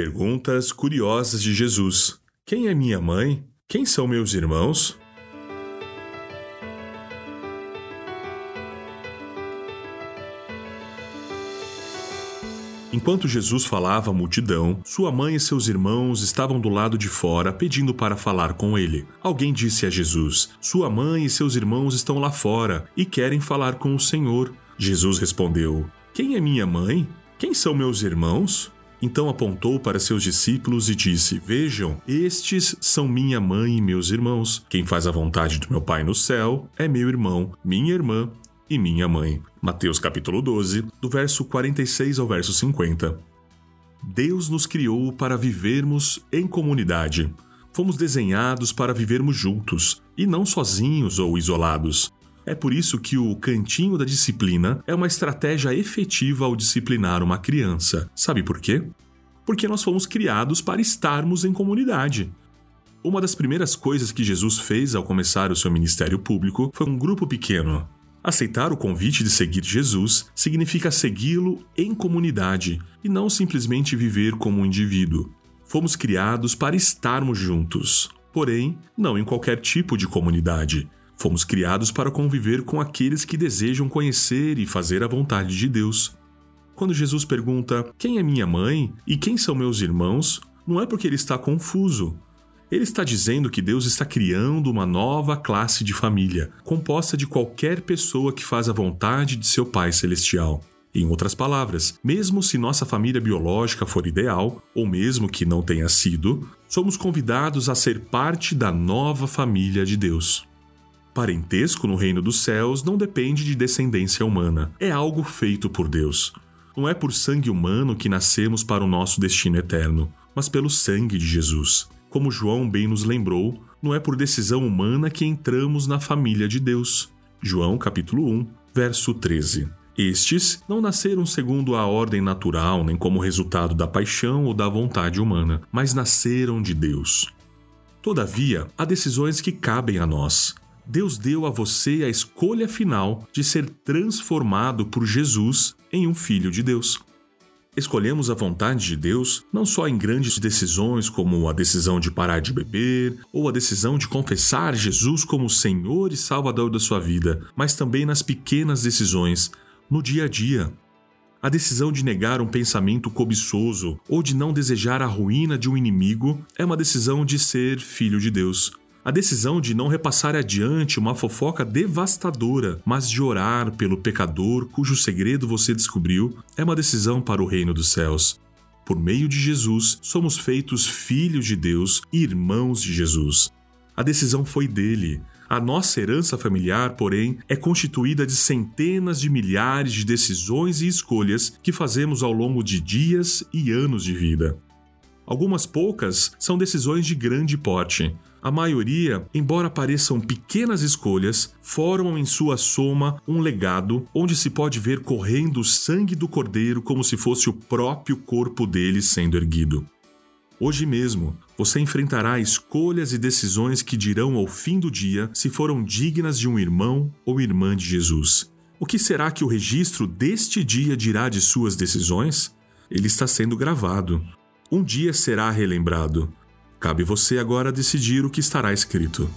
Perguntas curiosas de Jesus: Quem é minha mãe? Quem são meus irmãos? Enquanto Jesus falava à multidão, sua mãe e seus irmãos estavam do lado de fora pedindo para falar com ele. Alguém disse a Jesus: Sua mãe e seus irmãos estão lá fora e querem falar com o Senhor. Jesus respondeu: Quem é minha mãe? Quem são meus irmãos? Então apontou para seus discípulos e disse: Vejam, estes são minha mãe e meus irmãos. Quem faz a vontade do meu Pai no céu é meu irmão, minha irmã e minha mãe. Mateus capítulo 12, do verso 46 ao verso 50. Deus nos criou para vivermos em comunidade. Fomos desenhados para vivermos juntos e não sozinhos ou isolados. É por isso que o cantinho da disciplina é uma estratégia efetiva ao disciplinar uma criança. Sabe por quê? Porque nós fomos criados para estarmos em comunidade. Uma das primeiras coisas que Jesus fez ao começar o seu ministério público foi um grupo pequeno. Aceitar o convite de seguir Jesus significa segui-lo em comunidade e não simplesmente viver como um indivíduo. Fomos criados para estarmos juntos, porém, não em qualquer tipo de comunidade. Fomos criados para conviver com aqueles que desejam conhecer e fazer a vontade de Deus. Quando Jesus pergunta: Quem é minha mãe e quem são meus irmãos? não é porque ele está confuso. Ele está dizendo que Deus está criando uma nova classe de família, composta de qualquer pessoa que faz a vontade de seu Pai Celestial. Em outras palavras, mesmo se nossa família biológica for ideal, ou mesmo que não tenha sido, somos convidados a ser parte da nova família de Deus. Parentesco no reino dos céus não depende de descendência humana, é algo feito por Deus. Não é por sangue humano que nascemos para o nosso destino eterno, mas pelo sangue de Jesus. Como João bem nos lembrou, não é por decisão humana que entramos na família de Deus. João capítulo 1, verso 13. Estes não nasceram segundo a ordem natural, nem como resultado da paixão ou da vontade humana, mas nasceram de Deus. Todavia, há decisões que cabem a nós, Deus deu a você a escolha final de ser transformado por Jesus em um filho de Deus. Escolhemos a vontade de Deus não só em grandes decisões como a decisão de parar de beber ou a decisão de confessar Jesus como Senhor e Salvador da sua vida, mas também nas pequenas decisões, no dia a dia. A decisão de negar um pensamento cobiçoso ou de não desejar a ruína de um inimigo é uma decisão de ser filho de Deus. A decisão de não repassar adiante uma fofoca devastadora, mas de orar pelo pecador cujo segredo você descobriu, é uma decisão para o reino dos céus. Por meio de Jesus, somos feitos filhos de Deus e irmãos de Jesus. A decisão foi dele. A nossa herança familiar, porém, é constituída de centenas de milhares de decisões e escolhas que fazemos ao longo de dias e anos de vida. Algumas poucas são decisões de grande porte, a maioria, embora pareçam pequenas escolhas, formam em sua soma um legado onde se pode ver correndo o sangue do cordeiro como se fosse o próprio corpo dele sendo erguido. Hoje mesmo, você enfrentará escolhas e decisões que dirão ao fim do dia se foram dignas de um irmão ou irmã de Jesus. O que será que o registro deste dia dirá de suas decisões? Ele está sendo gravado. Um dia será relembrado. Cabe você agora decidir o que estará escrito.